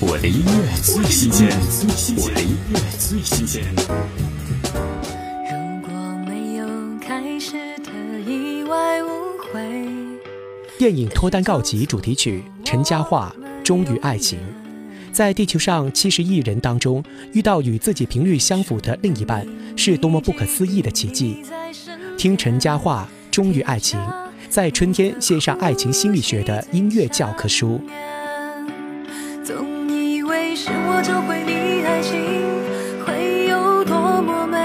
我的音乐最新鲜，我的音乐最新鲜。如果没有开始的意外误会，电影《脱单告急》主题曲陈嘉桦《忠于爱情》，在地球上七十亿人当中遇到与自己频率相符的另一半，是多么不可思议的奇迹。听陈嘉桦《忠于爱情》，在春天献上爱情心理学的音乐教科书。是我教会你爱情会有多么美，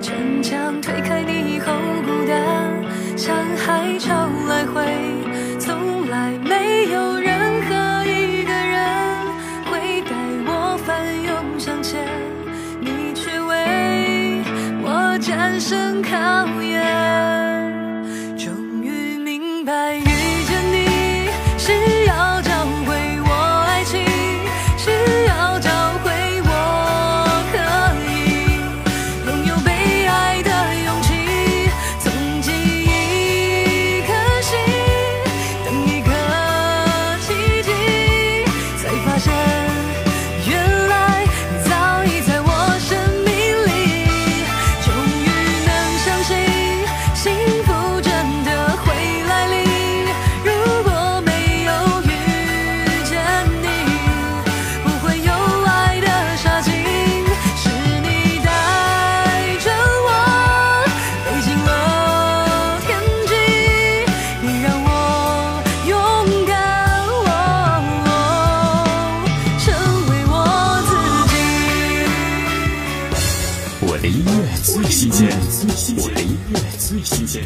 逞强推开你以后，孤单像海潮来回，从来没有任何一个人会带我翻涌向前，你却为我战胜考验，音乐最新鲜，我的音乐最新鲜。